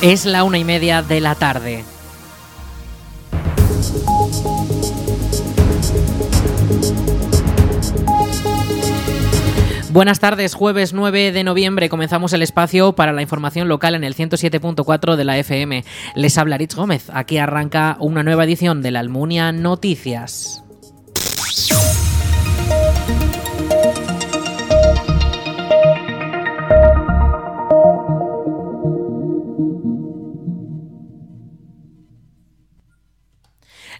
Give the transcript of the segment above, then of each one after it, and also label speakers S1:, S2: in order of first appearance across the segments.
S1: Es la una y media de la tarde. Buenas tardes, jueves 9 de noviembre comenzamos el espacio para la información local en el 107.4 de la FM. Les habla Rich Gómez, aquí arranca una nueva edición de la Almunia Noticias.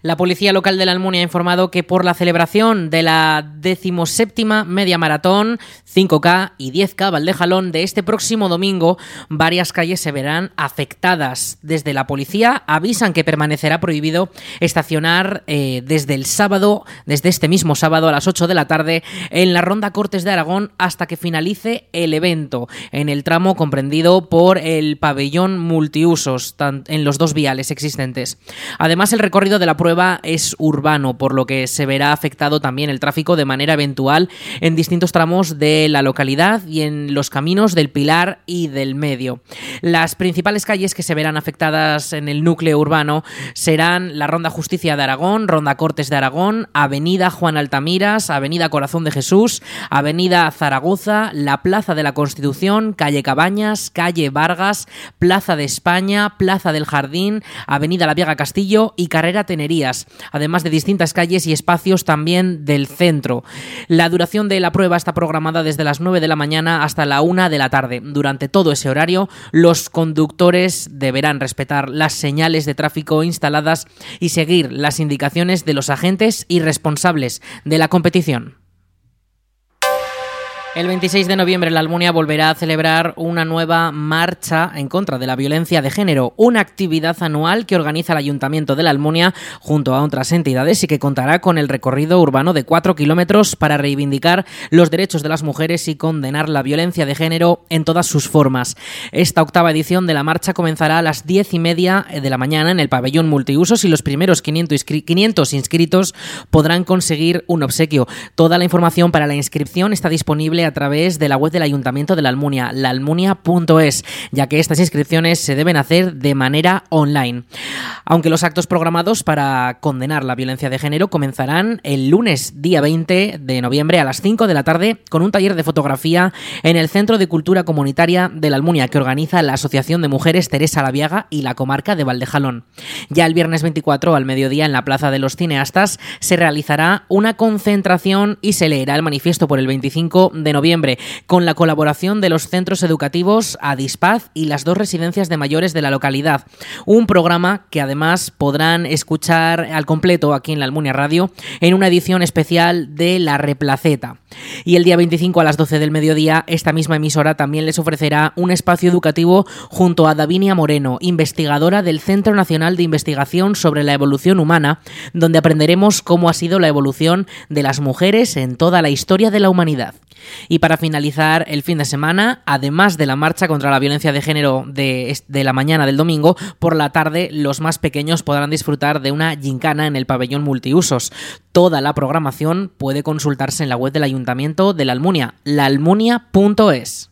S1: La policía local de la Almunia ha informado que por la celebración de la decimoséptima media maratón 5K y 10K Valdejalón de este próximo domingo, varias calles se verán afectadas. Desde la policía avisan que permanecerá prohibido estacionar eh, desde el sábado, desde este mismo sábado a las 8 de la tarde en la Ronda Cortes de Aragón hasta que finalice el evento en el tramo comprendido por el pabellón multiusos en los dos viales existentes. Además, el recorrido de la prueba es urbano, por lo que se verá afectado también el tráfico de manera eventual en distintos tramos de la localidad y en los caminos del Pilar y del Medio. Las principales calles que se verán afectadas en el núcleo urbano serán la Ronda Justicia de Aragón, Ronda Cortes de Aragón, Avenida Juan Altamiras, Avenida Corazón de Jesús, Avenida Zaragoza, la Plaza de la Constitución, Calle Cabañas, Calle Vargas, Plaza de España, Plaza del Jardín, Avenida La Viega Castillo y Carrera Tenería además de distintas calles y espacios también del centro. La duración de la prueba está programada desde las 9 de la mañana hasta la 1 de la tarde. Durante todo ese horario, los conductores deberán respetar las señales de tráfico instaladas y seguir las indicaciones de los agentes y responsables de la competición. El 26 de noviembre la Almunia volverá a celebrar una nueva marcha en contra de la violencia de género, una actividad anual que organiza el Ayuntamiento de la Almunia junto a otras entidades y que contará con el recorrido urbano de cuatro kilómetros para reivindicar los derechos de las mujeres y condenar la violencia de género en todas sus formas. Esta octava edición de la marcha comenzará a las diez y media de la mañana en el pabellón multiusos y los primeros 500 inscritos podrán conseguir un obsequio. Toda la información para la inscripción está disponible a través de la web del Ayuntamiento de la Almunia, laalmunia.es, ya que estas inscripciones se deben hacer de manera online. Aunque los actos programados para condenar la violencia de género comenzarán el lunes día 20 de noviembre a las 5 de la tarde con un taller de fotografía en el Centro de Cultura Comunitaria de la Almunia que organiza la Asociación de Mujeres Teresa Laviaga y la comarca de Valdejalón. Ya el viernes 24 al mediodía en la Plaza de los Cineastas se realizará una concentración y se leerá el manifiesto por el 25 de noviembre, con la colaboración de los centros educativos Adispaz y las dos residencias de mayores de la localidad. Un programa que además podrán escuchar al completo aquí en la Almunia Radio en una edición especial de La Replaceta. Y el día 25 a las 12 del mediodía, esta misma emisora también les ofrecerá un espacio educativo junto a Davinia Moreno, investigadora del Centro Nacional de Investigación sobre la Evolución Humana, donde aprenderemos cómo ha sido la evolución de las mujeres en toda la historia de la humanidad. Y para finalizar el fin de semana, además de la marcha contra la violencia de género de, la mañana del domingo, por la tarde los más pequeños podrán disfrutar de una gincana en el pabellón multiusos. Toda la programación puede consultarse en la web del Ayuntamiento de la Almunia, laalmunia.es.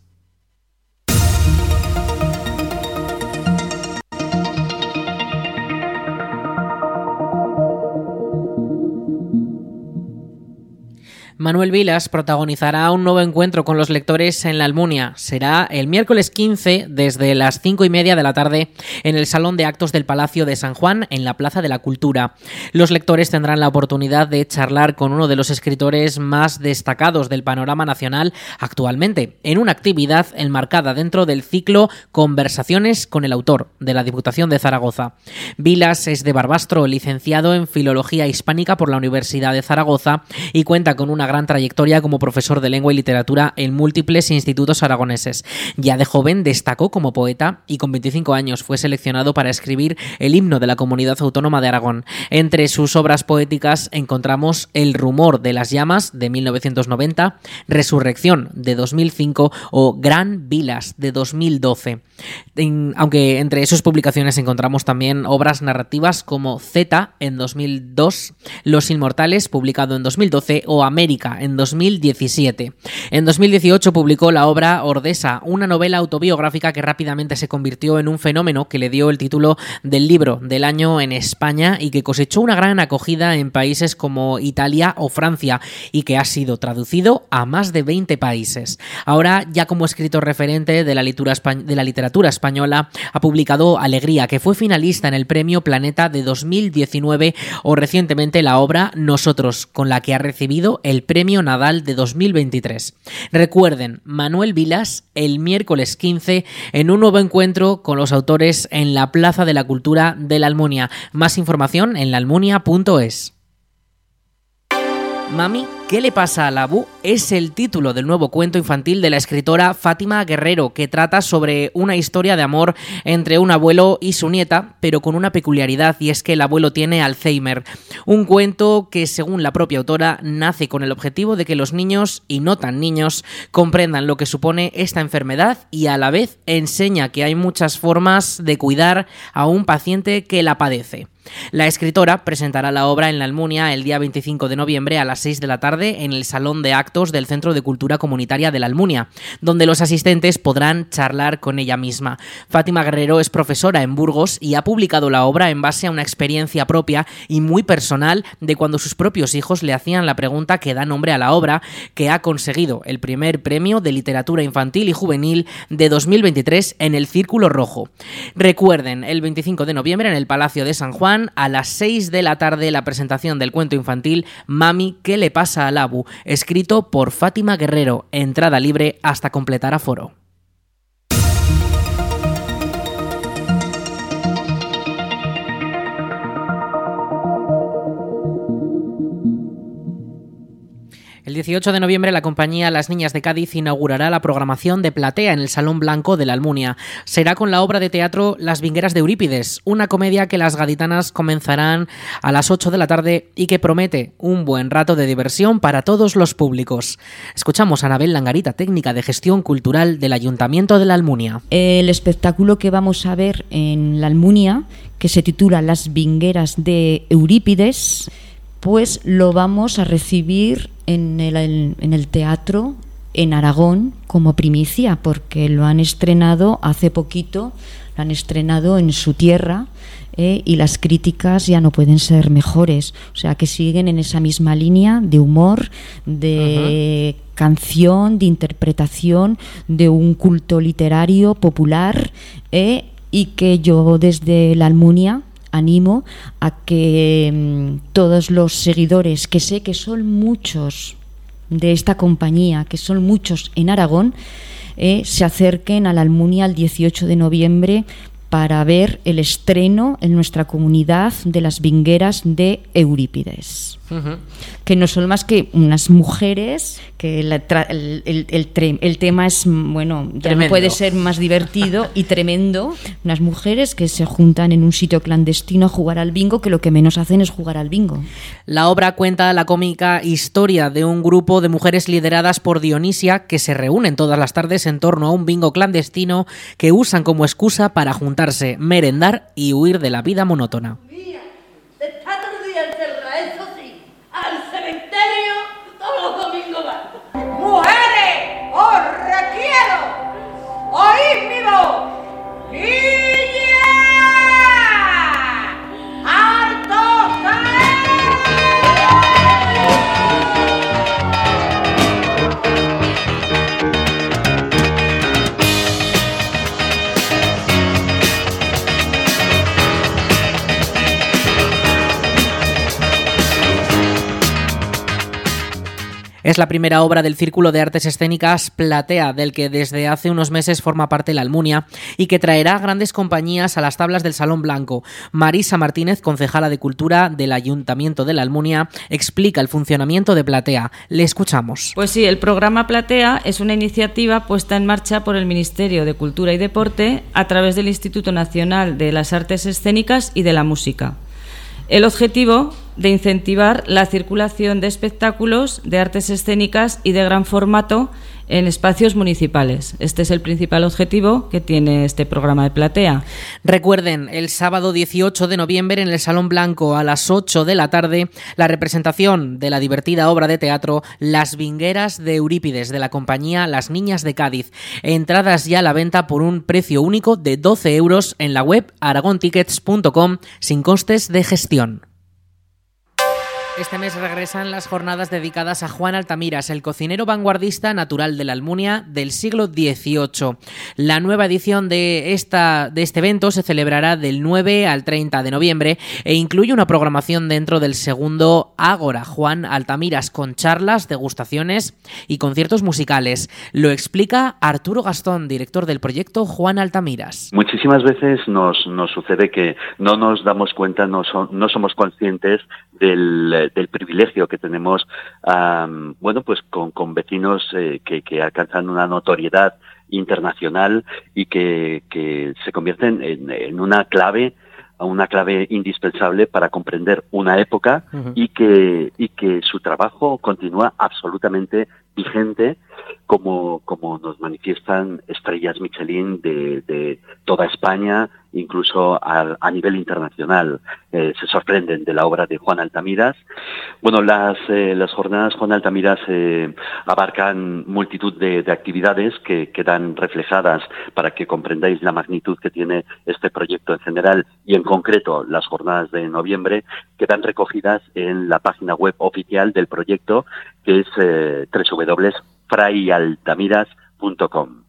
S1: Manuel Vilas protagonizará un nuevo encuentro con los lectores en la Almunia. Será el miércoles 15 desde las 5 y media de la tarde en el Salón de Actos del Palacio de San Juan en la Plaza de la Cultura. Los lectores tendrán la oportunidad de charlar con uno de los escritores más destacados del panorama nacional actualmente, en una actividad enmarcada dentro del ciclo Conversaciones con el autor de la Diputación de Zaragoza. Vilas es de Barbastro, licenciado en Filología Hispánica por la Universidad de Zaragoza y cuenta con una gran trayectoria como profesor de lengua y literatura en múltiples institutos aragoneses. Ya de joven destacó como poeta y con 25 años fue seleccionado para escribir el himno de la comunidad autónoma de Aragón. Entre sus obras poéticas encontramos El rumor de las llamas de 1990, Resurrección de 2005 o Gran Vilas de 2012. aunque entre sus publicaciones encontramos también obras narrativas como Z en 2002, Los Inmortales publicado en 2012 o América en 2017. En 2018 publicó la obra Ordesa, una novela autobiográfica que rápidamente se convirtió en un fenómeno que le dio el título del libro del año en España y que cosechó una gran acogida en países como Italia o Francia y que ha sido traducido a más de 20 países. Ahora, ya como escritor referente de la literatura española, ha publicado Alegría, que fue finalista en el Premio Planeta de 2019 o recientemente la obra Nosotros, con la que ha recibido el Premio Nadal de 2023. Recuerden, Manuel Vilas el miércoles 15 en un nuevo encuentro con los autores en la Plaza de la Cultura de la Almunia. Más información en laalmunia.es. Mami, ¿qué le pasa a la Bu? Es el título del nuevo cuento infantil de la escritora Fátima Guerrero, que trata sobre una historia de amor entre un abuelo y su nieta, pero con una peculiaridad y es que el abuelo tiene Alzheimer. Un cuento que, según la propia autora, nace con el objetivo de que los niños, y no tan niños, comprendan lo que supone esta enfermedad y a la vez enseña que hay muchas formas de cuidar a un paciente que la padece. La escritora presentará la obra en la Almunia el día 25 de noviembre a las 6 de la tarde en el Salón de Actos del Centro de Cultura Comunitaria de la Almunia, donde los asistentes podrán charlar con ella misma. Fátima Guerrero es profesora en Burgos y ha publicado la obra en base a una experiencia propia y muy personal de cuando sus propios hijos le hacían la pregunta que da nombre a la obra, que ha conseguido el primer premio de literatura infantil y juvenil de 2023 en el Círculo Rojo. Recuerden, el 25 de noviembre en el Palacio de San Juan, a las 6 de la tarde la presentación del cuento infantil Mami, ¿qué le pasa al Abu? escrito por Fátima Guerrero, entrada libre hasta completar aforo. 18 de noviembre la compañía Las Niñas de Cádiz inaugurará la programación de Platea en el Salón Blanco de la Almunia. Será con la obra de teatro Las Vingueras de Eurípides, una comedia que las gaditanas comenzarán a las 8 de la tarde y que promete un buen rato de diversión para todos los públicos. Escuchamos a Anabel Langarita, técnica de gestión cultural del Ayuntamiento de la Almunia.
S2: El espectáculo que vamos a ver en la Almunia, que se titula Las Vingueras de Eurípides, pues lo vamos a recibir en el, en el teatro en Aragón como primicia, porque lo han estrenado hace poquito, lo han estrenado en su tierra eh, y las críticas ya no pueden ser mejores. O sea, que siguen en esa misma línea de humor, de canción, de interpretación, de un culto literario popular eh, y que yo desde la Almunia animo a que mm, todos los seguidores, que sé que son muchos de esta compañía, que son muchos en Aragón, eh, se acerquen a la Almunia el 18 de noviembre para ver el estreno en nuestra comunidad de las vingueras de Eurípides que no son más que unas mujeres, que el, el, tema es, bueno, ya no puede ser más divertido y tremendo, unas mujeres que se juntan en un sitio clandestino a jugar al bingo, que lo que menos hacen es jugar al bingo.
S1: La obra cuenta la cómica historia de un grupo de mujeres lideradas por Dionisia que se reúnen todas las tardes en torno a un bingo clandestino que usan como excusa para juntarse, merendar y huir de la vida monótona. Es la primera obra del Círculo de Artes Escénicas Platea, del que desde hace unos meses forma parte la Almunia y que traerá grandes compañías a las tablas del Salón Blanco. Marisa Martínez, concejala de Cultura del Ayuntamiento de la Almunia, explica el funcionamiento de Platea. Le escuchamos.
S3: Pues sí, el programa Platea es una iniciativa puesta en marcha por el Ministerio de Cultura y Deporte a través del Instituto Nacional de las Artes Escénicas y de la Música. El objetivo de incentivar la circulación de espectáculos de artes escénicas y de gran formato en espacios municipales. Este es el principal objetivo que tiene este programa de platea.
S1: Recuerden, el sábado 18 de noviembre en el Salón Blanco a las 8 de la tarde, la representación de la divertida obra de teatro Las Vingueras de Eurípides de la compañía Las Niñas de Cádiz. Entradas ya a la venta por un precio único de 12 euros en la web aragontickets.com sin costes de gestión. Este mes regresan las jornadas dedicadas a Juan Altamiras, el cocinero vanguardista natural de la Almunia del siglo XVIII. La nueva edición de, esta, de este evento se celebrará del 9 al 30 de noviembre e incluye una programación dentro del segundo Ágora Juan Altamiras con charlas, degustaciones y conciertos musicales. Lo explica Arturo Gastón, director del proyecto Juan Altamiras.
S4: Muchísimas veces nos, nos sucede que no nos damos cuenta, no, no somos conscientes del, del privilegio que tenemos, bueno, pues con, con vecinos eh, que, que, alcanzan una notoriedad internacional y que, que se convierten en, en una clave una clave indispensable para comprender una época y que y que su trabajo continúa absolutamente vigente como, como nos manifiestan estrellas Michelin de, toda España, incluso a, nivel internacional. Eh, se sorprenden de la obra de Juan Altamiras. Bueno, las, eh, las jornadas Juan Altamiras eh, abarcan multitud de, de actividades que quedan reflejadas para que comprendáis la magnitud que tiene este proyecto en general y en concreto las jornadas de noviembre quedan recogidas en la página web oficial del proyecto que es eh, www.frayaltamiras.com.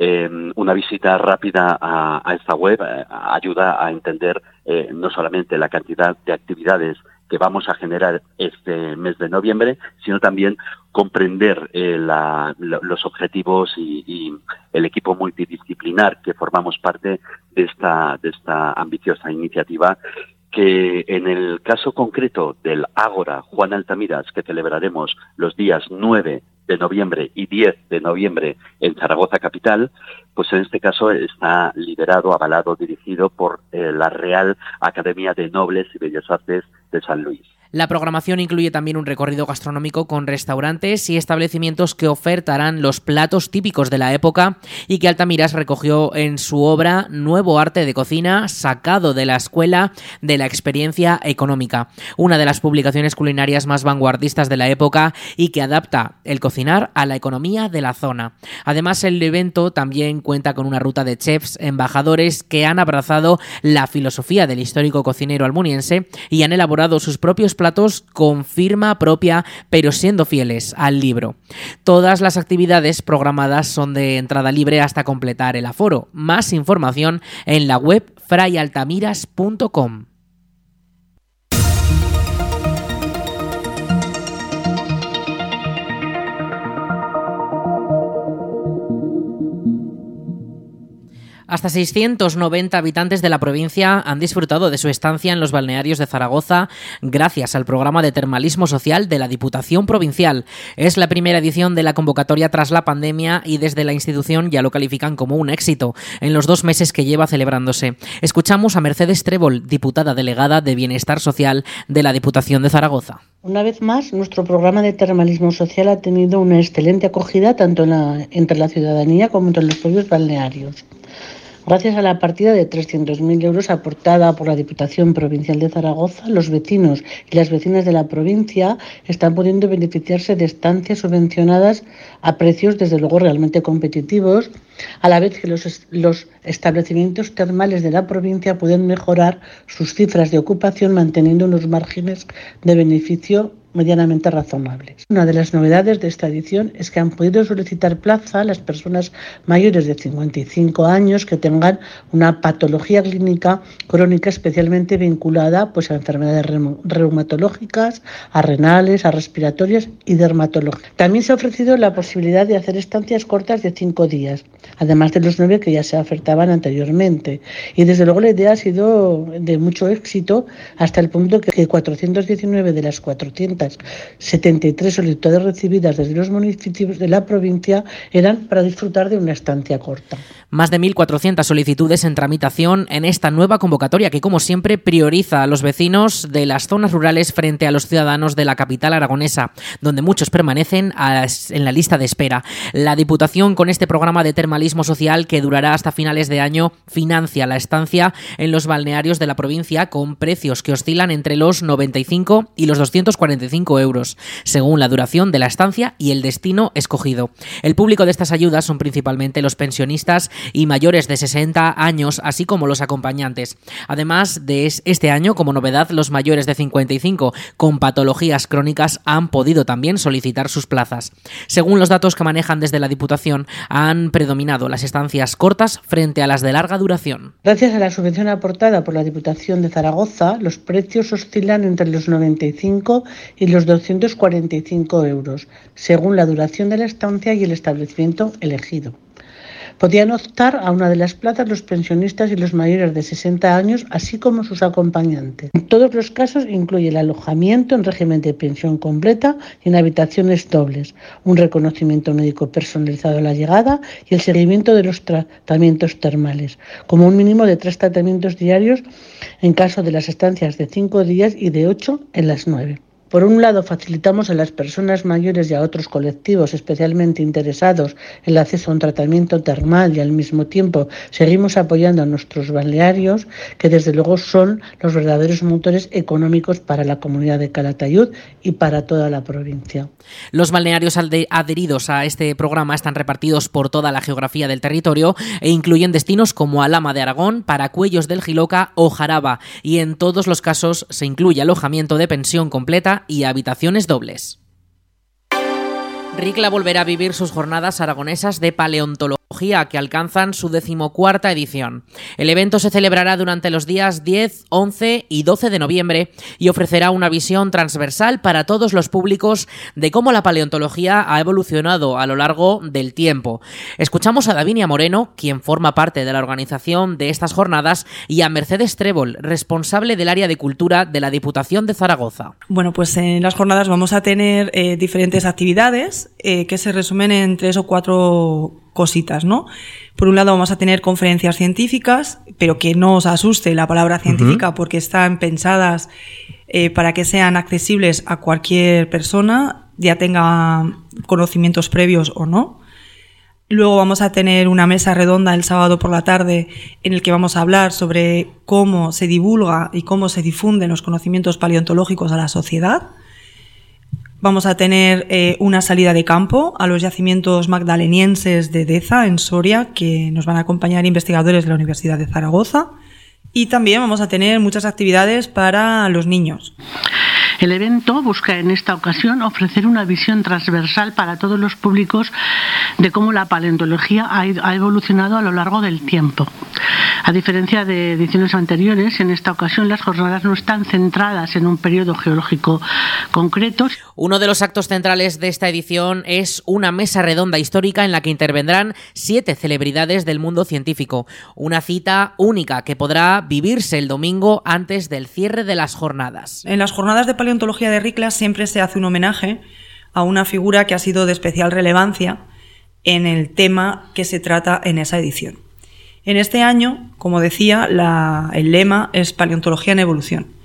S4: Eh, una visita rápida a, esta web eh, ayuda a entender eh, no solamente la cantidad de actividades que vamos a generar este mes de noviembre, sino también comprender eh, los objetivos y, y, el equipo multidisciplinar que formamos parte de esta, de esta ambiciosa iniciativa que en el caso concreto del Ágora Juan Altamiras, que celebraremos los días 9 de noviembre y 10 de noviembre en Zaragoza capital, pues en este caso está liderado, avalado, dirigido por eh, la Real Academia de Nobles y Bellas Artes de San Luis.
S1: La programación incluye también un recorrido gastronómico con restaurantes y establecimientos que ofertarán los platos típicos de la época y que Altamiras recogió en su obra Nuevo arte de cocina sacado de la escuela de la experiencia económica, una de las publicaciones culinarias más vanguardistas de la época y que adapta el cocinar a la economía de la zona. Además, el evento también cuenta con una ruta de chefs embajadores que han abrazado la filosofía del histórico cocinero almuniense y han elaborado sus propios platos con firma propia, pero siendo fieles al libro. Todas las actividades programadas son de entrada libre hasta completar el aforo. Más información en la web frayaltamiras.com. Hasta 690 habitantes de la provincia han disfrutado de su estancia en los balnearios de Zaragoza gracias al programa de termalismo social de la Diputación Provincial. Es la primera edición de la convocatoria tras la pandemia y desde la institución ya lo califican como un éxito en los dos meses que lleva celebrándose. Escuchamos a Mercedes Trébol, diputada delegada de Bienestar Social de la Diputación de Zaragoza.
S5: Una vez más, nuestro programa de termalismo social ha tenido una excelente acogida tanto en la, entre la ciudadanía como entre los propios balnearios. Gracias a la partida de 300.000 euros aportada por la Diputación Provincial de Zaragoza, los vecinos y las vecinas de la provincia están pudiendo beneficiarse de estancias subvencionadas a precios, desde luego, realmente competitivos, a la vez que los, establecimientos termales de la provincia pueden mejorar sus cifras de ocupación manteniendo unos márgenes de beneficio medianamente razonables. Una de las novedades de esta edición es que han podido solicitar plaza las personas mayores de 55 años que tengan una patología clínica crónica especialmente vinculada pues, a enfermedades reumatológicas, a renales, a respiratorias y dermatológicas. También se ha ofrecido la posibilidad de hacer estancias cortas de cinco días además de los nueve que ya se ofertaban anteriormente. Y desde luego la idea ha sido de mucho éxito hasta el punto que 419 de las 473 solicitudes recibidas desde los municipios de la provincia eran para disfrutar de una estancia corta.
S1: Más de 1.400 solicitudes en tramitación en esta nueva convocatoria que, como siempre, prioriza a los vecinos de las zonas rurales frente a los ciudadanos de la capital aragonesa, donde muchos permanecen en la lista de espera. La Diputación, con este programa de termalismo social que durará hasta finales de año, financia la estancia en los balnearios de la provincia con precios que oscilan entre los 95 y los 245 euros, según la duración de la estancia y el destino escogido. El público de estas ayudas son principalmente los pensionistas y mayores de 60 años, así como los acompañantes. Además de este año, como novedad, los mayores de 55 con patologías crónicas han podido también solicitar sus plazas. Según los datos que manejan desde la Diputación, han predominado las estancias cortas frente a las de larga duración.
S5: Gracias a la subvención aportada por la Diputación de Zaragoza, los precios oscilan entre los 95 y los 245 euros, según la duración de la estancia y el establecimiento elegido. Podían optar a una de las plazas los pensionistas y los mayores de 60 años, así como sus acompañantes. En todos los casos incluye el alojamiento en régimen de pensión completa y en habitaciones dobles, un reconocimiento médico personalizado a la llegada y el seguimiento de los tratamientos termales, como un mínimo de tres tratamientos diarios en caso de las estancias de cinco días y de ocho en las nueve. Por un lado, facilitamos a las personas mayores y a otros colectivos especialmente interesados el acceso a un tratamiento termal y al mismo tiempo seguimos apoyando a nuestros balnearios, que desde luego son los verdaderos motores económicos para la comunidad de Calatayud y para toda la provincia.
S1: Los balnearios adheridos a este programa están repartidos por toda la geografía del territorio e incluyen destinos como Alama de Aragón, Paracuellos del Giloca o Jaraba, y en todos los casos se incluye alojamiento de pensión completa y habitaciones dobles. Ricla volverá a vivir sus jornadas aragonesas de paleontología que alcanzan su decimocuarta edición. El evento se celebrará durante los días 10, 11 y 12 de noviembre y ofrecerá una visión transversal para todos los públicos de cómo la paleontología ha evolucionado a lo largo del tiempo. Escuchamos a Davinia Moreno, quien forma parte de la organización de estas jornadas, y a Mercedes Trébol, responsable del área de cultura de la Diputación de Zaragoza.
S6: Bueno, pues en las jornadas vamos a tener eh, diferentes actividades eh, que se resumen en tres o cuatro cositas, ¿no? Por un lado vamos a tener conferencias científicas, pero que no os asuste la palabra científica porque están pensadas eh, para que sean accesibles a cualquier persona, ya tenga conocimientos previos o no. Luego vamos a tener una mesa redonda el sábado por la tarde en el que vamos a hablar sobre cómo se divulga y cómo se difunden los conocimientos paleontológicos a la sociedad. Vamos a tener eh, una salida de campo a los yacimientos magdalenienses de Deza, en Soria, que nos van a acompañar investigadores de la Universidad de Zaragoza. Y también vamos a tener muchas actividades para los niños.
S7: El evento busca en esta ocasión ofrecer una visión transversal para todos los públicos de cómo la paleontología ha evolucionado a lo largo del tiempo. A diferencia de ediciones anteriores, en esta ocasión las jornadas no están centradas en un periodo geológico concreto.
S1: Uno de los actos centrales de esta edición es una mesa redonda histórica en la que intervendrán siete celebridades del mundo científico. Una cita única que podrá vivirse el domingo antes del cierre de las jornadas.
S6: En las jornadas de paleontología de Ricla siempre se hace un homenaje a una figura que ha sido de especial relevancia en el tema que se trata en esa edición. En este año, como decía, el lema es Paleontología en Evolución.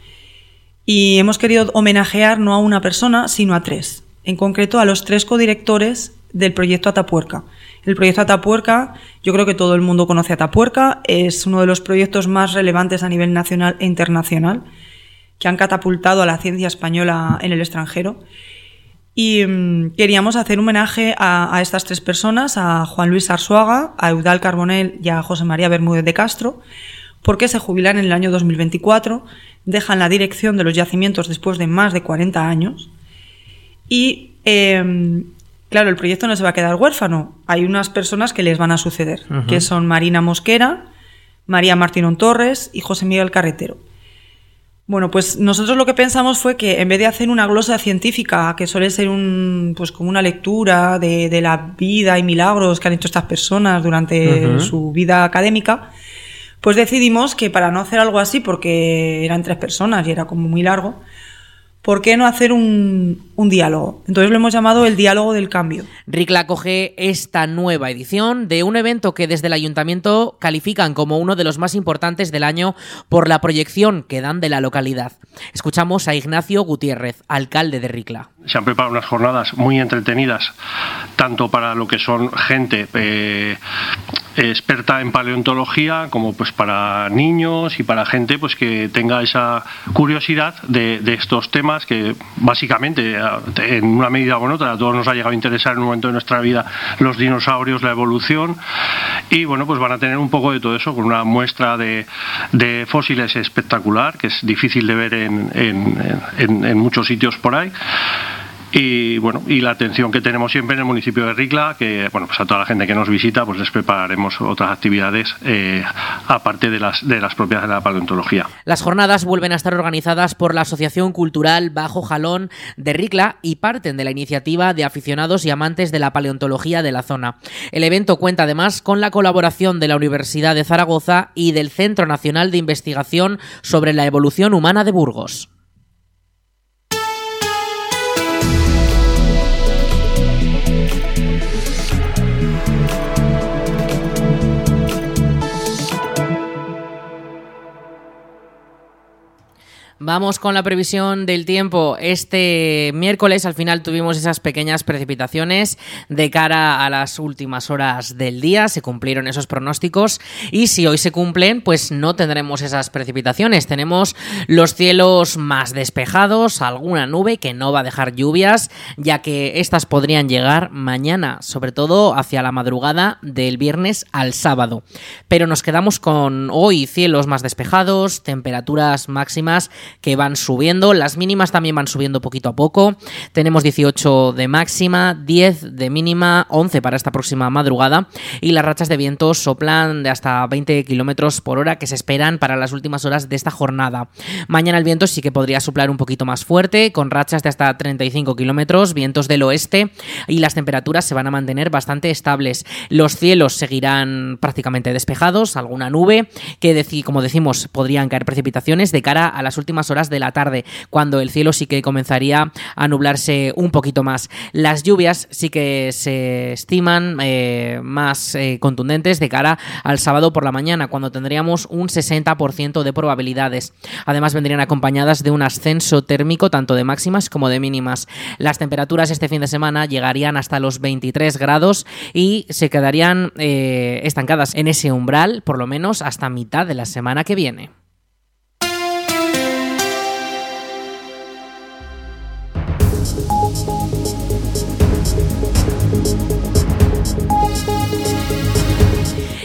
S6: Y hemos querido homenajear no a una persona, sino a tres. En concreto, a los tres codirectores del proyecto Atapuerca. El proyecto Atapuerca, yo creo que todo el mundo conoce Atapuerca, es uno de los proyectos más relevantes a nivel nacional e internacional que han catapultado a la ciencia española en el extranjero. Y mm, queríamos hacer un homenaje a, estas tres personas, a Juan Luis Arzuaga, a Eudal Carbonell y a José María Bermúdez de Castro, porque se jubilan en el año 2024, dejan la dirección de los yacimientos después de más de 40 años. Y em, claro, el proyecto no se va a quedar huérfano. Hay unas personas que les van a suceder, que son Marina Mosquera, María Martínón Torres y José Miguel Carretero. Bueno, pues nosotros lo que pensamos fue que en vez de hacer una glosa científica, que suele ser un, pues como una lectura de, de la vida y milagros que han hecho estas personas durante su vida académica, pues decidimos que para no hacer algo así, porque eran tres personas y era como muy largo, ¿por qué no hacer un, un, diálogo? Entonces lo hemos llamado el diálogo del cambio.
S1: RICLA acoge esta nueva edición de un evento que desde el ayuntamiento califican como uno de los más importantes del año por la proyección que dan de la localidad. Escuchamos a Ignacio Gutiérrez, alcalde de RICLA.
S8: Se han preparado unas jornadas muy entretenidas, tanto para lo que son gente eh, experta en paleontología como pues para niños y para gente pues que tenga esa curiosidad de, de estos temas que básicamente en una medida u otra a todos nos ha llegado a interesar en un momento de nuestra vida los dinosaurios, la evolución y bueno pues van a tener un poco de todo eso con una muestra de, fósiles espectacular que es difícil de ver en, en, en, en muchos sitios por ahí y bueno y la atención que tenemos siempre en el municipio de Ricla que bueno pues a toda la gente que nos visita pues les prepararemos otras actividades eh, aparte de las de las propias de la paleontología.
S1: Las jornadas vuelven a estar organizadas por la asociación cultural Bajo Jalón de Ricla y parten de la iniciativa de aficionados y amantes de la paleontología de la zona. El evento cuenta además con la colaboración de la Universidad de Zaragoza y del Centro Nacional de Investigación sobre la Evolución Humana de Burgos Vamos con la previsión del tiempo. Este miércoles al final tuvimos esas pequeñas precipitaciones de cara a las últimas horas del día. Se cumplieron esos pronósticos y si hoy se cumplen, pues no tendremos esas precipitaciones. Tenemos los cielos más despejados, alguna nube que no va a dejar lluvias, ya que estas podrían llegar mañana, sobre todo hacia la madrugada del viernes al sábado. Pero nos quedamos con hoy cielos más despejados, temperaturas máximas que van subiendo. Las mínimas también van subiendo poquito a poco. Tenemos 18 de máxima, 10 de mínima, 11 para esta próxima madrugada. Y las rachas de viento soplan de hasta 20 kilómetros por hora que se esperan para las últimas horas de esta jornada. Mañana el viento sí que podría soplar un poquito más fuerte, con rachas de hasta 35 kilómetros, vientos del oeste. Y las temperaturas se van a mantener bastante estables. Los cielos seguirán prácticamente despejados, alguna nube, que como decimos podrían caer precipitaciones de cara a las últimas horas de la tarde, cuando el cielo sí que comenzaría a nublarse un poquito más. Las lluvias sí que se estiman eh, más eh, contundentes de cara al sábado por la mañana, cuando tendríamos un 60% de probabilidades. Además vendrían acompañadas de un ascenso térmico tanto de máximas como de mínimas. Las temperaturas este fin de semana llegarían hasta los 23 grados y se quedarían eh, estancadas en ese umbral por lo menos hasta mitad de la semana que viene.